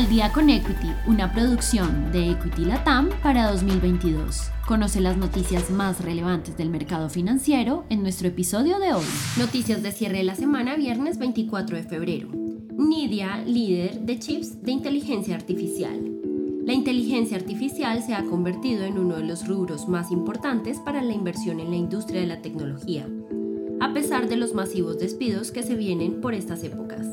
Al día con Equity, una producción de Equity Latam para 2022. Conoce las noticias más relevantes del mercado financiero en nuestro episodio de hoy. Noticias de cierre de la semana, viernes 24 de febrero. Nidia, líder de chips de inteligencia artificial. La inteligencia artificial se ha convertido en uno de los rubros más importantes para la inversión en la industria de la tecnología, a pesar de los masivos despidos que se vienen por estas épocas.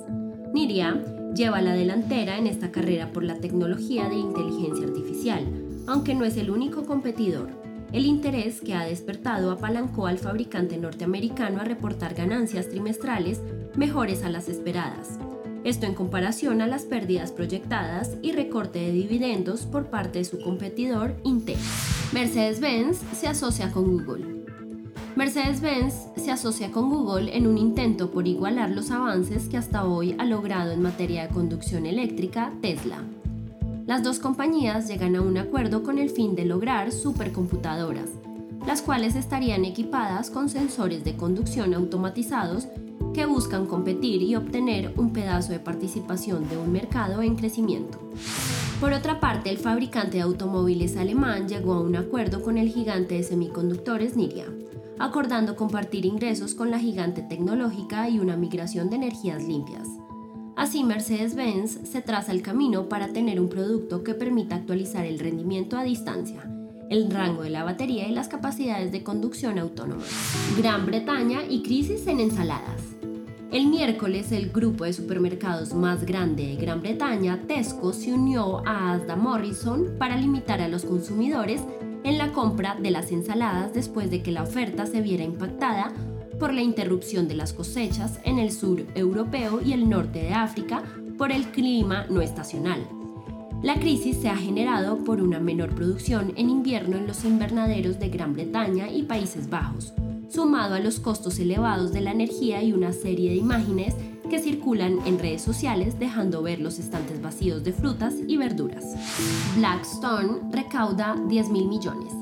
Nidia lleva la delantera en esta carrera por la tecnología de inteligencia artificial, aunque no es el único competidor. El interés que ha despertado apalancó al fabricante norteamericano a reportar ganancias trimestrales mejores a las esperadas. Esto en comparación a las pérdidas proyectadas y recorte de dividendos por parte de su competidor Intel. Mercedes-Benz se asocia con Google. Mercedes-Benz se asocia con Google en un intento por igualar los avances que hasta hoy ha logrado en materia de conducción eléctrica Tesla. Las dos compañías llegan a un acuerdo con el fin de lograr supercomputadoras, las cuales estarían equipadas con sensores de conducción automatizados que buscan competir y obtener un pedazo de participación de un mercado en crecimiento. Por otra parte, el fabricante de automóviles alemán llegó a un acuerdo con el gigante de semiconductores Niria, acordando compartir ingresos con la gigante tecnológica y una migración de energías limpias. Así, Mercedes-Benz se traza el camino para tener un producto que permita actualizar el rendimiento a distancia, el rango de la batería y las capacidades de conducción autónoma. Gran Bretaña y crisis en ensaladas. El miércoles, el grupo de supermercados más grande de Gran Bretaña, Tesco, se unió a Asda Morrison para limitar a los consumidores en la compra de las ensaladas después de que la oferta se viera impactada por la interrupción de las cosechas en el sur europeo y el norte de África por el clima no estacional. La crisis se ha generado por una menor producción en invierno en los invernaderos de Gran Bretaña y Países Bajos, sumado a los costos elevados de la energía y una serie de imágenes que circulan en redes sociales dejando ver los estantes vacíos de frutas y verduras. Blackstone recauda 10 mil millones.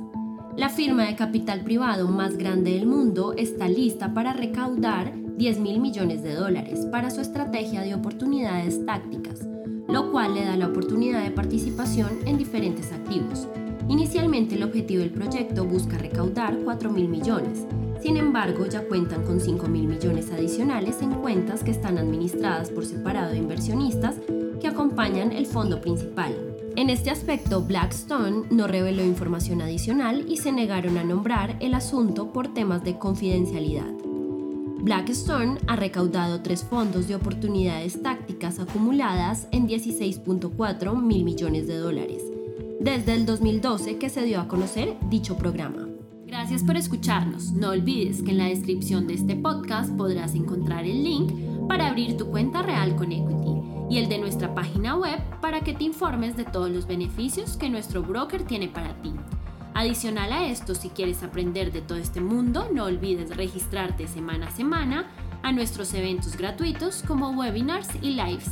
La firma de capital privado más grande del mundo está lista para recaudar 10 mil millones de dólares para su estrategia de oportunidades tácticas, lo cual le da la oportunidad de participación en diferentes activos. Inicialmente el objetivo del proyecto busca recaudar 4 mil millones, sin embargo, ya cuentan con 5 mil millones adicionales en cuentas que están administradas por separado de inversionistas que acompañan el fondo principal. En este aspecto, Blackstone no reveló información adicional y se negaron a nombrar el asunto por temas de confidencialidad. Blackstone ha recaudado tres fondos de oportunidades tácticas acumuladas en 16.4 mil millones de dólares, desde el 2012 que se dio a conocer dicho programa. Gracias por escucharnos. No olvides que en la descripción de este podcast podrás encontrar el link para abrir tu cuenta real con Equity y el de nuestra página web para que te informes de todos los beneficios que nuestro broker tiene para ti. Adicional a esto, si quieres aprender de todo este mundo, no olvides registrarte semana a semana a nuestros eventos gratuitos como webinars y lives.